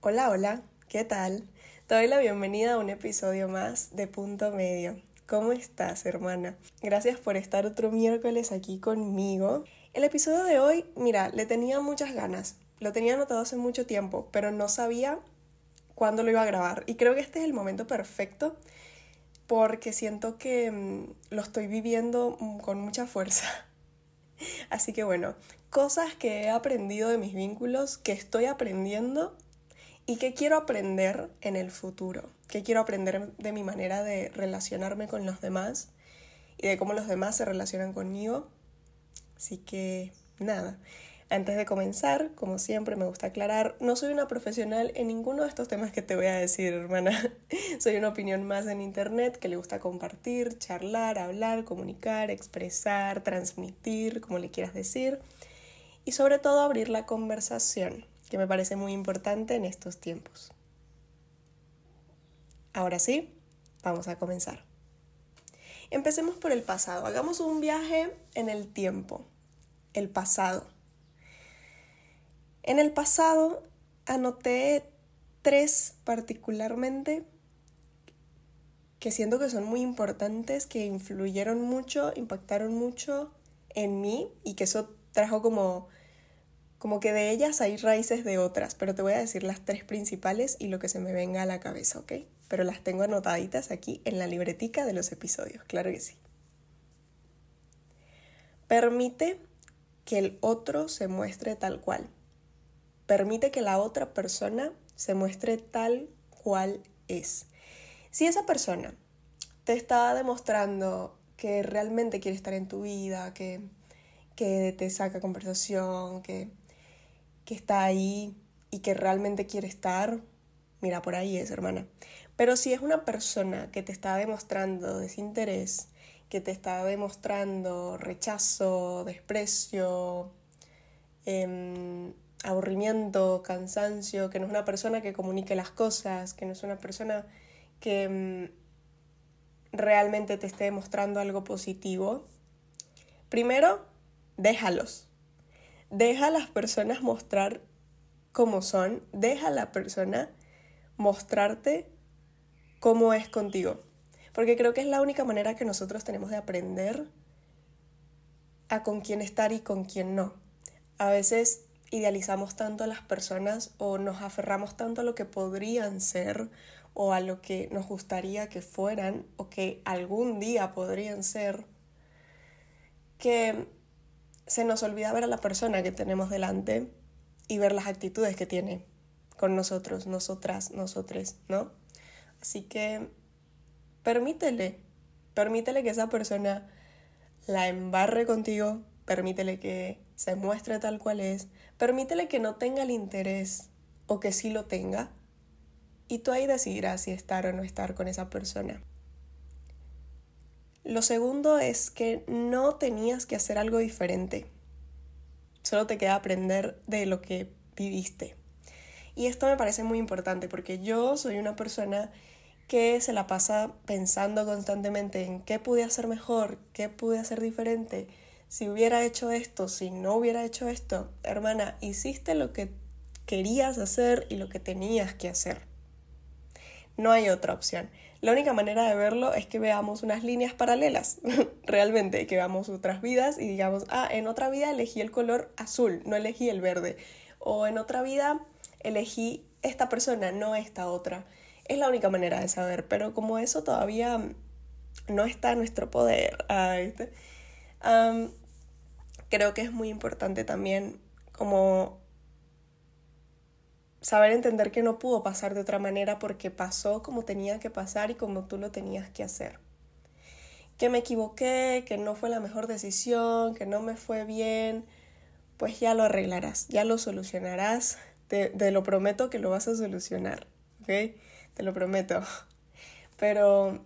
Hola, hola, ¿qué tal? Te doy la bienvenida a un episodio más de Punto Medio. ¿Cómo estás, hermana? Gracias por estar otro miércoles aquí conmigo. El episodio de hoy, mira, le tenía muchas ganas. Lo tenía anotado hace mucho tiempo, pero no sabía cuándo lo iba a grabar. Y creo que este es el momento perfecto porque siento que mm, lo estoy viviendo mm, con mucha fuerza. Así que bueno, cosas que he aprendido de mis vínculos, que estoy aprendiendo y que quiero aprender en el futuro, que quiero aprender de mi manera de relacionarme con los demás y de cómo los demás se relacionan conmigo. Así que nada, antes de comenzar, como siempre me gusta aclarar, no soy una profesional en ninguno de estos temas que te voy a decir, hermana. soy una opinión más en Internet que le gusta compartir, charlar, hablar, comunicar, expresar, transmitir, como le quieras decir. Y sobre todo abrir la conversación, que me parece muy importante en estos tiempos. Ahora sí, vamos a comenzar. Empecemos por el pasado. Hagamos un viaje en el tiempo. El pasado. En el pasado anoté tres particularmente que siento que son muy importantes, que influyeron mucho, impactaron mucho en mí y que eso trajo como como que de ellas hay raíces de otras, pero te voy a decir las tres principales y lo que se me venga a la cabeza, ¿ok? Pero las tengo anotaditas aquí en la libretica de los episodios, claro que sí. Permite que el otro se muestre tal cual. Permite que la otra persona se muestre tal cual es. Si esa persona te está demostrando que realmente quiere estar en tu vida, que, que te saca conversación, que, que está ahí y que realmente quiere estar, mira, por ahí es, hermana. Pero si es una persona que te está demostrando desinterés, que te está demostrando rechazo, desprecio, eh, aburrimiento, cansancio, que no es una persona que comunique las cosas, que no es una persona que mm, realmente te esté demostrando algo positivo, primero, déjalos. Deja a las personas mostrar cómo son, deja a la persona mostrarte cómo es contigo. Porque creo que es la única manera que nosotros tenemos de aprender a con quién estar y con quién no. A veces idealizamos tanto a las personas o nos aferramos tanto a lo que podrían ser o a lo que nos gustaría que fueran o que algún día podrían ser, que se nos olvida ver a la persona que tenemos delante y ver las actitudes que tiene con nosotros, nosotras, nosotres, ¿no? Así que permítele, permítele que esa persona la embarre contigo, permítele que se muestre tal cual es, permítele que no tenga el interés o que sí lo tenga, y tú ahí decidirás si estar o no estar con esa persona. Lo segundo es que no tenías que hacer algo diferente. Solo te queda aprender de lo que viviste. Y esto me parece muy importante porque yo soy una persona que se la pasa pensando constantemente en qué pude hacer mejor, qué pude hacer diferente, si hubiera hecho esto, si no hubiera hecho esto, hermana, hiciste lo que querías hacer y lo que tenías que hacer. No hay otra opción. La única manera de verlo es que veamos unas líneas paralelas, realmente, que veamos otras vidas y digamos, ah, en otra vida elegí el color azul, no elegí el verde. O en otra vida elegí esta persona, no esta otra. Es la única manera de saber, pero como eso todavía no está en nuestro poder, creo que es muy importante también como saber entender que no pudo pasar de otra manera porque pasó como tenía que pasar y como tú lo tenías que hacer. Que me equivoqué, que no fue la mejor decisión, que no me fue bien, pues ya lo arreglarás, ya lo solucionarás. Te, te lo prometo que lo vas a solucionar, ¿ok? Te lo prometo. Pero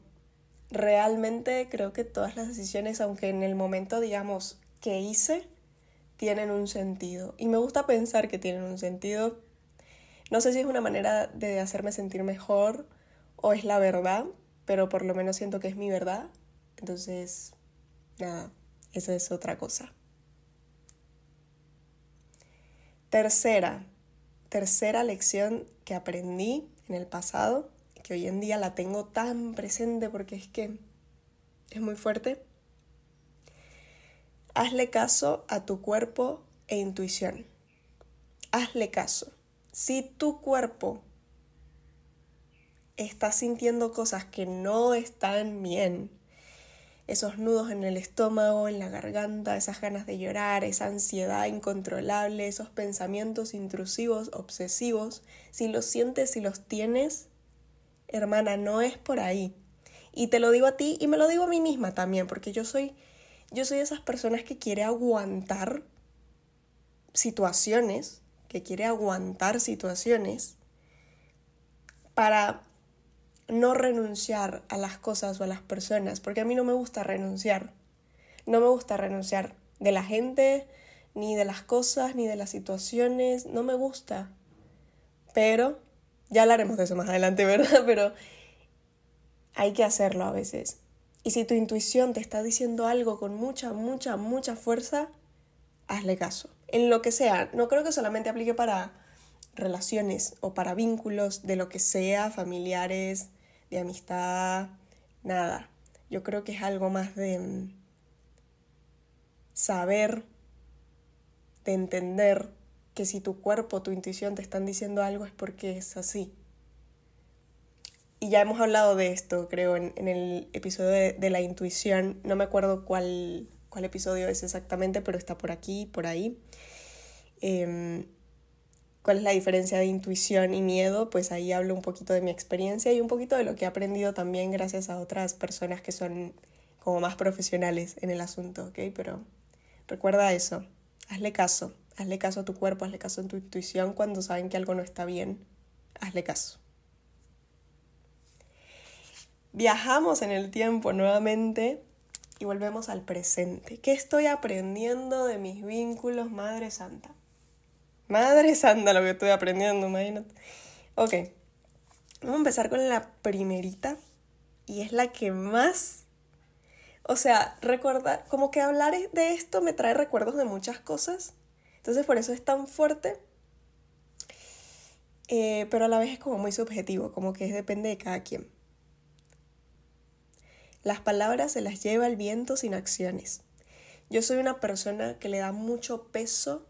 realmente creo que todas las decisiones, aunque en el momento digamos que hice, tienen un sentido. Y me gusta pensar que tienen un sentido. No sé si es una manera de hacerme sentir mejor o es la verdad, pero por lo menos siento que es mi verdad. Entonces, nada, esa es otra cosa. Tercera, tercera lección que aprendí en el pasado, que hoy en día la tengo tan presente porque es que es muy fuerte. Hazle caso a tu cuerpo e intuición. Hazle caso. Si tu cuerpo está sintiendo cosas que no están bien, esos nudos en el estómago, en la garganta, esas ganas de llorar, esa ansiedad incontrolable, esos pensamientos intrusivos, obsesivos, si los sientes, si los tienes, hermana, no es por ahí. Y te lo digo a ti y me lo digo a mí misma también, porque yo soy yo soy de esas personas que quiere aguantar situaciones, que quiere aguantar situaciones para no renunciar a las cosas o a las personas, porque a mí no me gusta renunciar. No me gusta renunciar de la gente, ni de las cosas, ni de las situaciones, no me gusta. Pero, ya hablaremos de eso más adelante, ¿verdad? Pero hay que hacerlo a veces. Y si tu intuición te está diciendo algo con mucha, mucha, mucha fuerza, hazle caso. En lo que sea, no creo que solamente aplique para relaciones o para vínculos de lo que sea, familiares, de amistad, nada. Yo creo que es algo más de mm, saber, de entender que si tu cuerpo, tu intuición te están diciendo algo es porque es así y ya hemos hablado de esto, creo, en, el episodio de, la intuición. No me acuerdo cuál, cuál episodio es exactamente, pero está por aquí, por ahí. Em, ¿Cuál es la diferencia de intuición y miedo? Pues ahí hablo un poquito de mi experiencia y un poquito de lo que he aprendido también gracias a otras personas que son como más profesionales en el asunto, ¿ok? Pero recuerda eso, hazle caso, hazle caso a tu cuerpo, hazle caso a tu intuición cuando saben que algo no está bien, hazle caso. Viajamos en el tiempo nuevamente y volvemos al presente. ¿Qué estoy aprendiendo de mis vínculos, Madre Santa? Madre Santa, lo que estoy aprendiendo, imagínate. Ok, vamos a empezar con la primerita y es la que más... O sea, recordar, como que hablar de esto me trae recuerdos de muchas cosas. Entonces por eso es tan fuerte. Eh, pero a la vez es como muy subjetivo, como que depende de cada quien. Las palabras se las lleva el viento sin acciones. Yo soy una persona que le da mucho peso,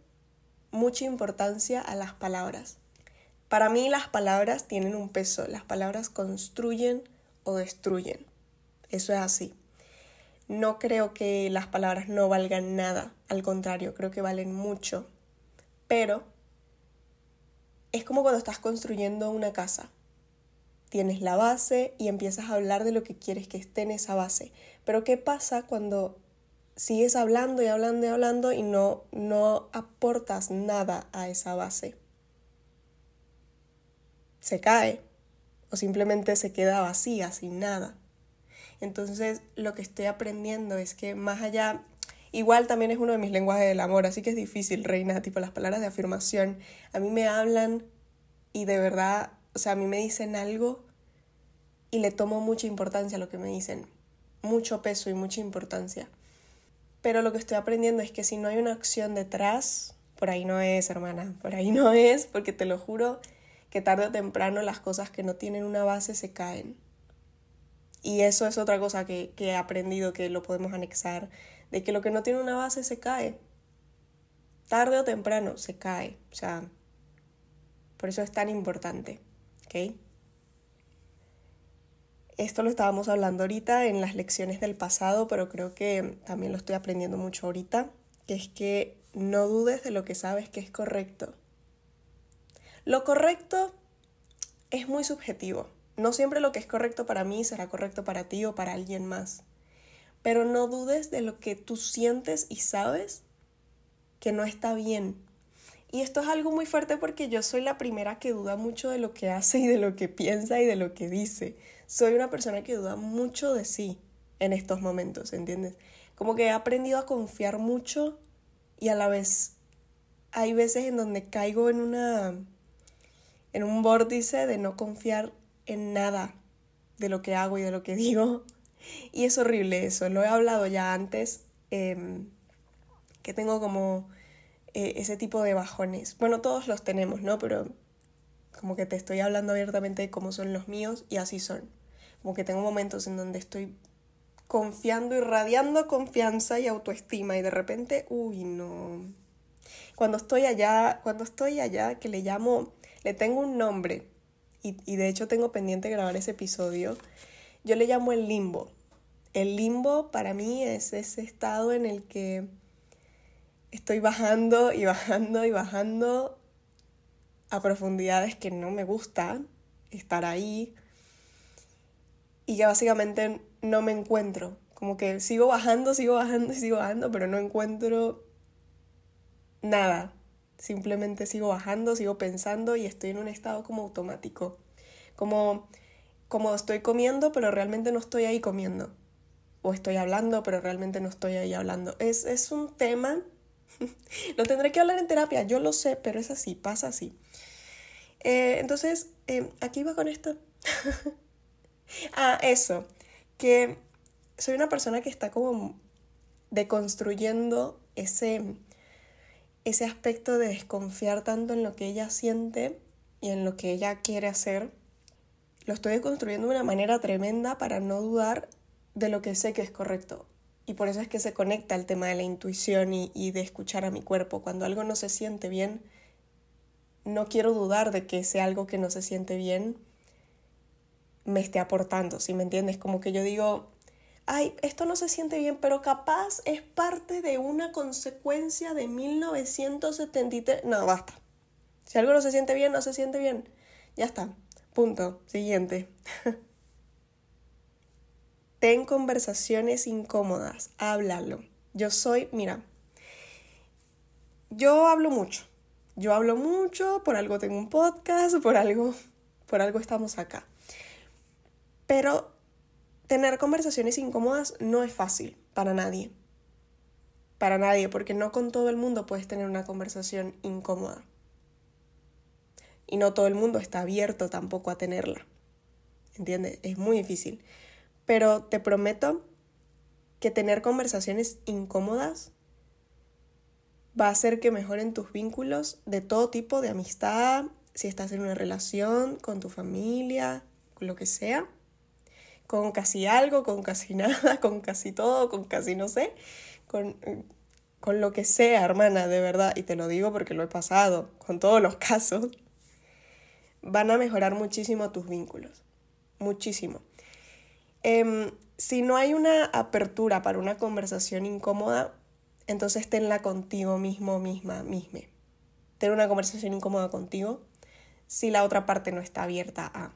mucha importancia a las palabras. Para mí las palabras tienen un peso, las palabras construyen o destruyen. Eso es así. No creo que las palabras no valgan nada, al contrario, creo que valen mucho. Pero es como cuando estás construyendo una casa tienes la base y empiezas a hablar de lo que quieres que esté en esa base. Pero ¿qué pasa cuando sigues hablando y hablando y hablando y no, no aportas nada a esa base? Se cae o simplemente se queda vacía, sin nada. Entonces lo que estoy aprendiendo es que más allá, igual también es uno de mis lenguajes del amor, así que es difícil, reina, tipo las palabras de afirmación, a mí me hablan y de verdad o sea, a mí me dicen algo y le tomo mucha importancia a lo que me dicen, mucho peso y mucha importancia. Pero lo que estoy aprendiendo es que si no hay una acción detrás, por ahí no es, hermana, por ahí no es, porque te lo juro que tarde o temprano las cosas que no tienen una base se caen. Y eso es otra cosa que, que he aprendido que lo podemos anexar, de que lo que no tiene una base se cae. Tarde o temprano se cae. O sea, por eso es tan importante. Esto lo estábamos hablando ahorita en las lecciones del pasado, pero creo que también lo estoy aprendiendo mucho ahorita, que es que no dudes de lo que sabes que es correcto. Lo correcto es muy subjetivo. No siempre lo que es correcto para mí será correcto para ti o para alguien más. Pero no dudes de lo que tú sientes y sabes que no está bien, y esto es algo muy fuerte porque yo soy la primera que duda mucho de lo que hace y de lo que piensa y de lo que dice. Soy una persona que duda mucho de sí en estos momentos, ¿entiendes? Como que he aprendido a confiar mucho y a la vez hay veces en donde caigo en una en un vórtice de no confiar en nada de lo que hago y de lo que digo. Y es horrible eso, lo he hablado ya antes, em, que tengo como eh, ese tipo de bajones. Bueno, todos los tenemos, ¿no? Pero como que te estoy hablando abiertamente de cómo son los míos y así son. Como que tengo momentos en donde estoy confiando y radiando confianza y autoestima y de repente, uy, no. Cuando estoy allá, cuando estoy allá, que le llamo, le tengo un nombre y, y de hecho tengo pendiente grabar ese episodio, yo le llamo el limbo. El limbo para mí es ese estado en el que estoy bajando y bajando y bajando a profundidades que no me gusta estar ahí y que básicamente no me encuentro. Como que sigo bajando, sigo bajando sigo bajando, pero no encuentro nada. Simplemente sigo bajando, sigo pensando y estoy en un estado como automático. Como, como estoy comiendo, pero realmente no estoy ahí comiendo. O estoy hablando, pero realmente no estoy ahí hablando. Es, es un tema lo tendré que hablar en terapia, yo lo sé, pero es así, pasa así. Eh, entonces, eh, aquí va con esto. ah, eso, que soy una persona que está como deconstruyendo ese, ese aspecto de desconfiar tanto en lo que ella siente y en lo que ella quiere hacer. Lo estoy deconstruyendo de una manera tremenda para no dudar de lo que sé que es correcto. Y por eso es que se conecta el tema de la intuición y, de escuchar a mi cuerpo. Cuando algo no se siente bien, no quiero dudar de que ese algo que no se siente bien me esté aportando, si me entiendes? Como que yo digo, ay, esto no se siente bien, pero capaz es parte de una consecuencia de 1973. No, basta. Si algo no se siente bien, no se siente bien. Ya está. Punto. Siguiente. Ten conversaciones incómodas, háblalo. Yo soy, mira, yo hablo mucho. Yo hablo mucho, por algo tengo un podcast, por algo, por algo estamos acá. Pero tener conversaciones incómodas no es fácil para nadie. Para nadie, porque no con todo el mundo puedes tener una conversación incómoda. Y no todo el mundo está abierto tampoco a tenerla. ¿Entiendes? Es muy difícil. Pero te prometo que tener conversaciones incómodas va a hacer que mejoren tus vínculos de todo tipo de amistad, si estás en una relación, con tu familia, lo que sea, con casi algo, con casi nada, con casi todo, con casi no sé, con, con lo que sea, hermana, de verdad, y te lo digo porque lo he pasado, con todos los casos, van a mejorar muchísimo tus vínculos, muchísimo. Em, si no hay una apertura para una conversación incómoda, entonces tenla contigo mismo, misma, misma. Ten una conversación incómoda contigo si la otra parte no está abierta a.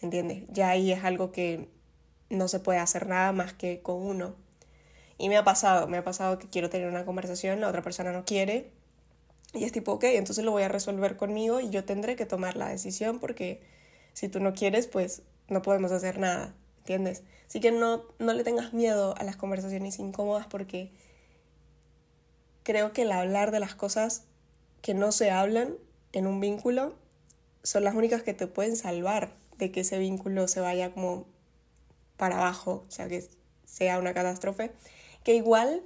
¿Entiendes? Ya ahí es algo que no se puede hacer nada más que con uno. Y me ha pasado, me ha pasado que quiero tener una conversación, la otra persona no quiere. Y es tipo, ok, entonces lo voy a resolver conmigo y yo tendré que tomar la decisión porque si tú no quieres, pues no podemos hacer nada. ¿entiendes? Así que no, no le tengas miedo a las conversaciones incómodas porque creo que el hablar de las cosas que no se hablan en un vínculo son las únicas que te pueden salvar de que ese vínculo se vaya como para abajo, o sea, que sea una catástrofe. Que igual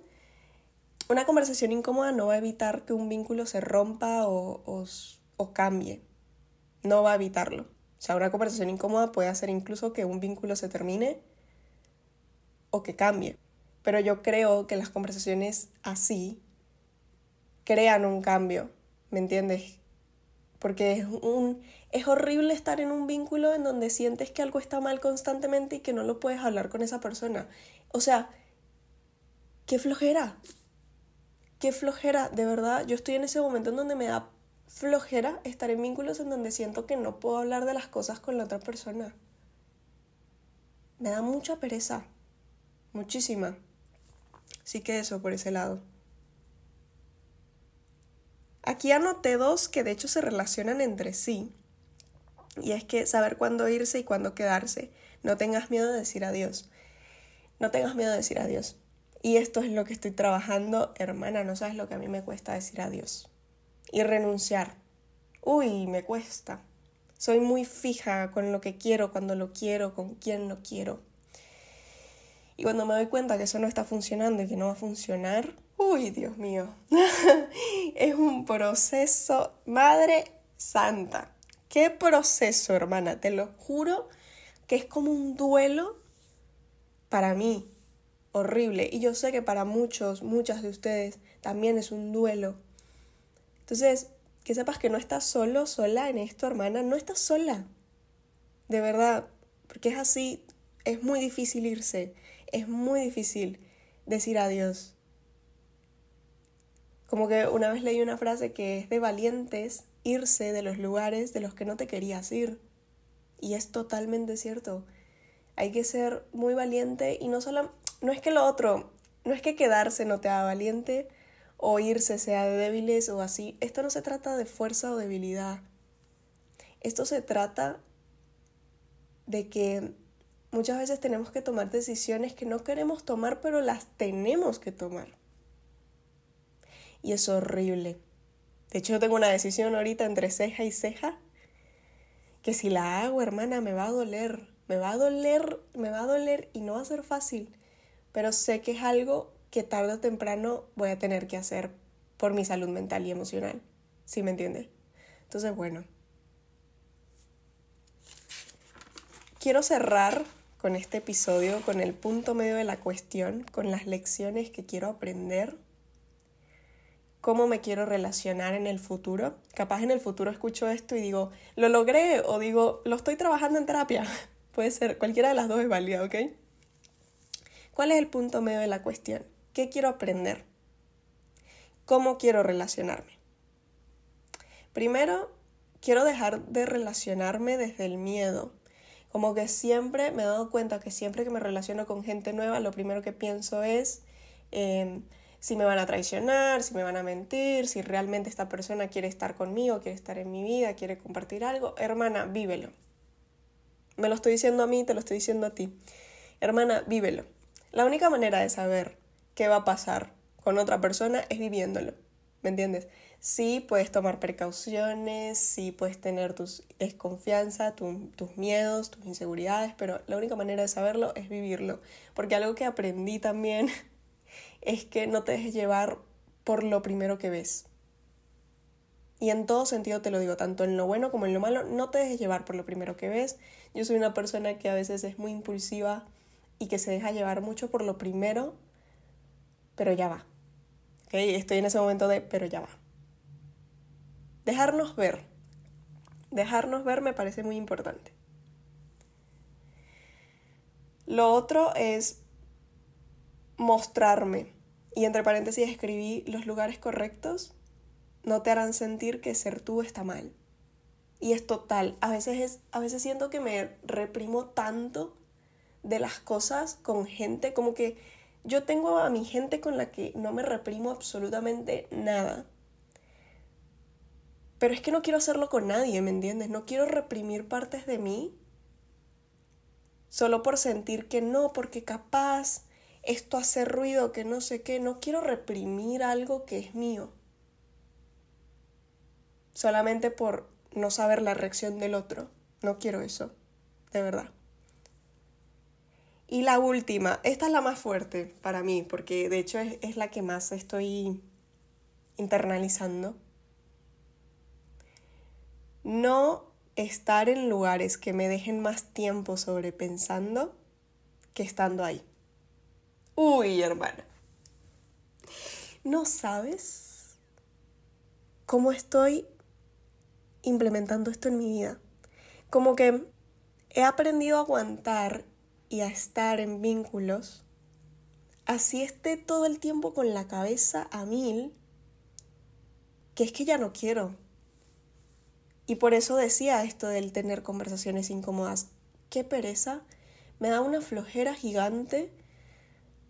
una conversación incómoda no va a evitar que un vínculo se rompa o, o, cambie. No va a evitarlo. O sea, una conversación incómoda puede hacer incluso que un vínculo se termine o que cambie. Pero yo creo que las conversaciones así crean un cambio, ¿me entiendes? Porque es, un, es horrible estar en un vínculo en donde sientes que algo está mal constantemente y que no lo puedes hablar con esa persona. O sea, qué flojera. Qué flojera, de verdad. Yo estoy en ese momento en donde me da flojera estar en vínculos en donde siento que no puedo hablar de las cosas con la otra persona. Me da mucha pereza, muchísima. Sí que eso por ese lado. Aquí anoté dos que de hecho se relacionan entre sí. Y es que saber cuándo irse y cuándo quedarse. No tengas miedo de decir adiós. No tengas miedo de decir adiós. Y esto es lo que estoy trabajando, hermana, no sabes lo que a mí me cuesta decir adiós y renunciar. Uy, me cuesta. Soy muy fija con lo que quiero, cuando lo quiero, con quién lo quiero. Y cuando me doy cuenta que eso no está funcionando y que no va a funcionar, uy, Dios mío, es un proceso, madre santa. ¿Qué proceso, hermana? Te lo juro que es como un duelo para mí, horrible. Y yo sé que para muchos, muchas de ustedes también es un duelo. Entonces, que sepas que no estás solo, sola en esto, hermana, no estás sola. De verdad, porque es así, es muy difícil irse, es muy difícil decir adiós. Como que una vez leí una frase que es de valientes irse de los lugares de los que no te querías ir. Y es totalmente cierto. Hay que ser muy valiente y no solo, no es que lo otro, no es que quedarse no te haga valiente, o irse sea de débiles o así. Esto no se trata de fuerza o debilidad. Esto se trata de que muchas veces tenemos que tomar decisiones que no queremos tomar, pero las tenemos que tomar. Y es horrible. De hecho, yo tengo una decisión ahorita entre ceja y ceja, que si la hago, hermana, me va a doler. Me va a doler, me va a doler y no va a ser fácil. Pero sé que es algo que tarde o temprano voy a tener que hacer por mi salud mental y emocional. ¿Sí me entiende? Entonces, bueno. Quiero cerrar con este episodio, con el punto medio de la cuestión, con las lecciones que quiero aprender, cómo me quiero relacionar en el futuro. Capaz en el futuro escucho esto y digo, lo logré o digo, lo estoy trabajando en terapia. Puede ser, cualquiera de las dos es válida, ¿ok? ¿Cuál es el punto medio de la cuestión? ¿Qué quiero aprender? ¿Cómo quiero relacionarme? Primero, quiero dejar de relacionarme desde el miedo. Como que siempre me he dado cuenta que siempre que me relaciono con gente nueva, lo primero que pienso es em, si me van a traicionar, si me van a mentir, si realmente esta persona quiere estar conmigo, quiere estar en mi vida, quiere compartir algo. Hermana, vívelo. Me lo estoy diciendo a mí, te lo estoy diciendo a ti. Hermana, vívelo. La única manera de saber qué va a pasar con otra persona es viviéndolo, ¿me entiendes? Sí puedes tomar precauciones, sí puedes tener tus desconfianza, tus miedos, tus inseguridades, pero la única manera de saberlo es vivirlo. Porque algo que aprendí también es que no te dejes llevar por lo primero que ves. Y en todo sentido te lo digo, tanto en lo bueno como en lo malo, no te dejes llevar por lo primero que ves. Yo soy una persona que a veces es muy impulsiva y que se deja llevar mucho por lo primero pero ya va. ¿Okay? Estoy en ese momento de, pero ya va. Dejarnos ver. Dejarnos ver me parece muy importante. Lo otro es mostrarme. Y entre paréntesis escribí los lugares correctos no te harán sentir que ser tú está mal. Y es total. A veces, es, a veces siento que me reprimo tanto de las cosas con gente como que yo tengo a mi gente con la que no me reprimo absolutamente nada. Pero es que no quiero hacerlo con nadie, ¿me entiendes? No quiero reprimir partes de mí solo por sentir que no, porque capaz esto hace ruido, que no sé qué. No quiero reprimir algo que es mío. Solamente por no saber la reacción del otro. No quiero eso, de verdad. Y la última, esta es la más fuerte para mí, porque de hecho es, la que más estoy internalizando. No estar en lugares que me dejen más tiempo sobrepensando que estando ahí. Uy, hermana. ¿No sabes cómo estoy implementando esto en mi vida? Como que he aprendido a aguantar y a estar en vínculos, así esté todo el tiempo con la cabeza a mil, que es que ya no quiero. Y por eso decía esto del tener conversaciones incómodas. Qué pereza, me da una flojera gigante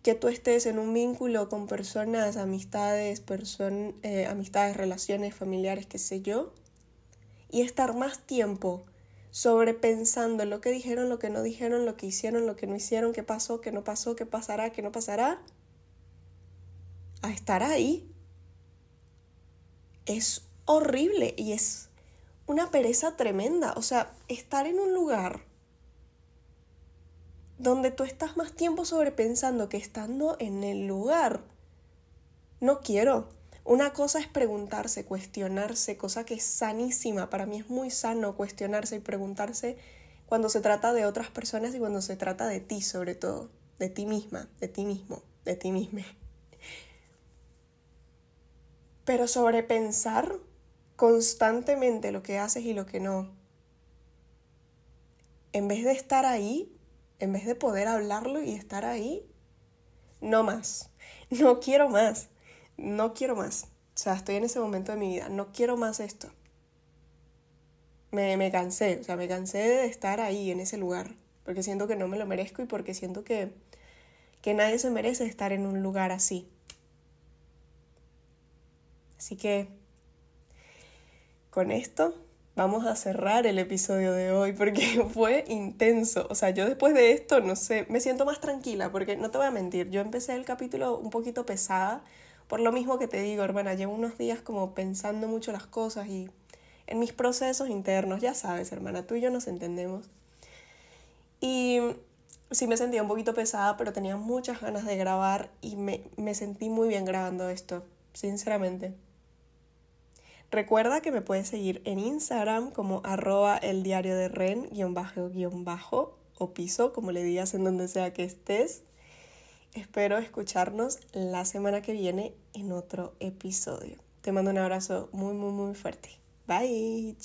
que tú estés en un vínculo con personas, amistades, person eh, amistades, relaciones familiares, qué sé yo, y estar más tiempo sobrepensando lo que dijeron, lo que no dijeron, lo que hicieron, lo que no hicieron, qué pasó, qué no pasó, qué pasará, qué no pasará, a estar ahí. Es horrible y es una pereza tremenda. O sea, estar en un lugar donde tú estás más tiempo sobrepensando que estando en el lugar. No quiero. Una cosa es preguntarse, cuestionarse, cosa que es sanísima. Para mí es muy sano cuestionarse y preguntarse cuando se trata de otras personas y cuando se trata de ti sobre todo, de ti misma, de ti mismo, de ti misma. Pero sobrepensar constantemente lo que haces y lo que no, en vez de estar ahí, en vez de poder hablarlo y estar ahí, no más, no quiero más, no quiero más. O sea, estoy en ese momento de mi vida, no quiero más esto. Me, me cansé, o sea, me cansé de estar ahí, en ese lugar, porque siento que no me lo merezco y porque siento que, que nadie se merece estar en un lugar así. Así que con esto vamos a cerrar el episodio de hoy porque fue intenso. O sea, yo después de esto, no sé, me siento más tranquila porque no te voy a mentir, yo empecé el capítulo un poquito pesada, por lo mismo que te digo, hermana, llevo unos días como pensando mucho las cosas y en mis procesos internos, ya sabes, hermana, tú y yo nos entendemos. Y sí me sentía un poquito pesada, pero tenía muchas ganas de grabar y me, me sentí muy bien grabando esto, sinceramente. Recuerda que me puedes seguir en Instagram como arroba el diario de Ren, guion bajo, guion bajo, o piso, como le digas en donde sea que estés. Espero escucharnos la semana que viene en otro episodio. Te mando un abrazo muy, muy, muy fuerte. Bye.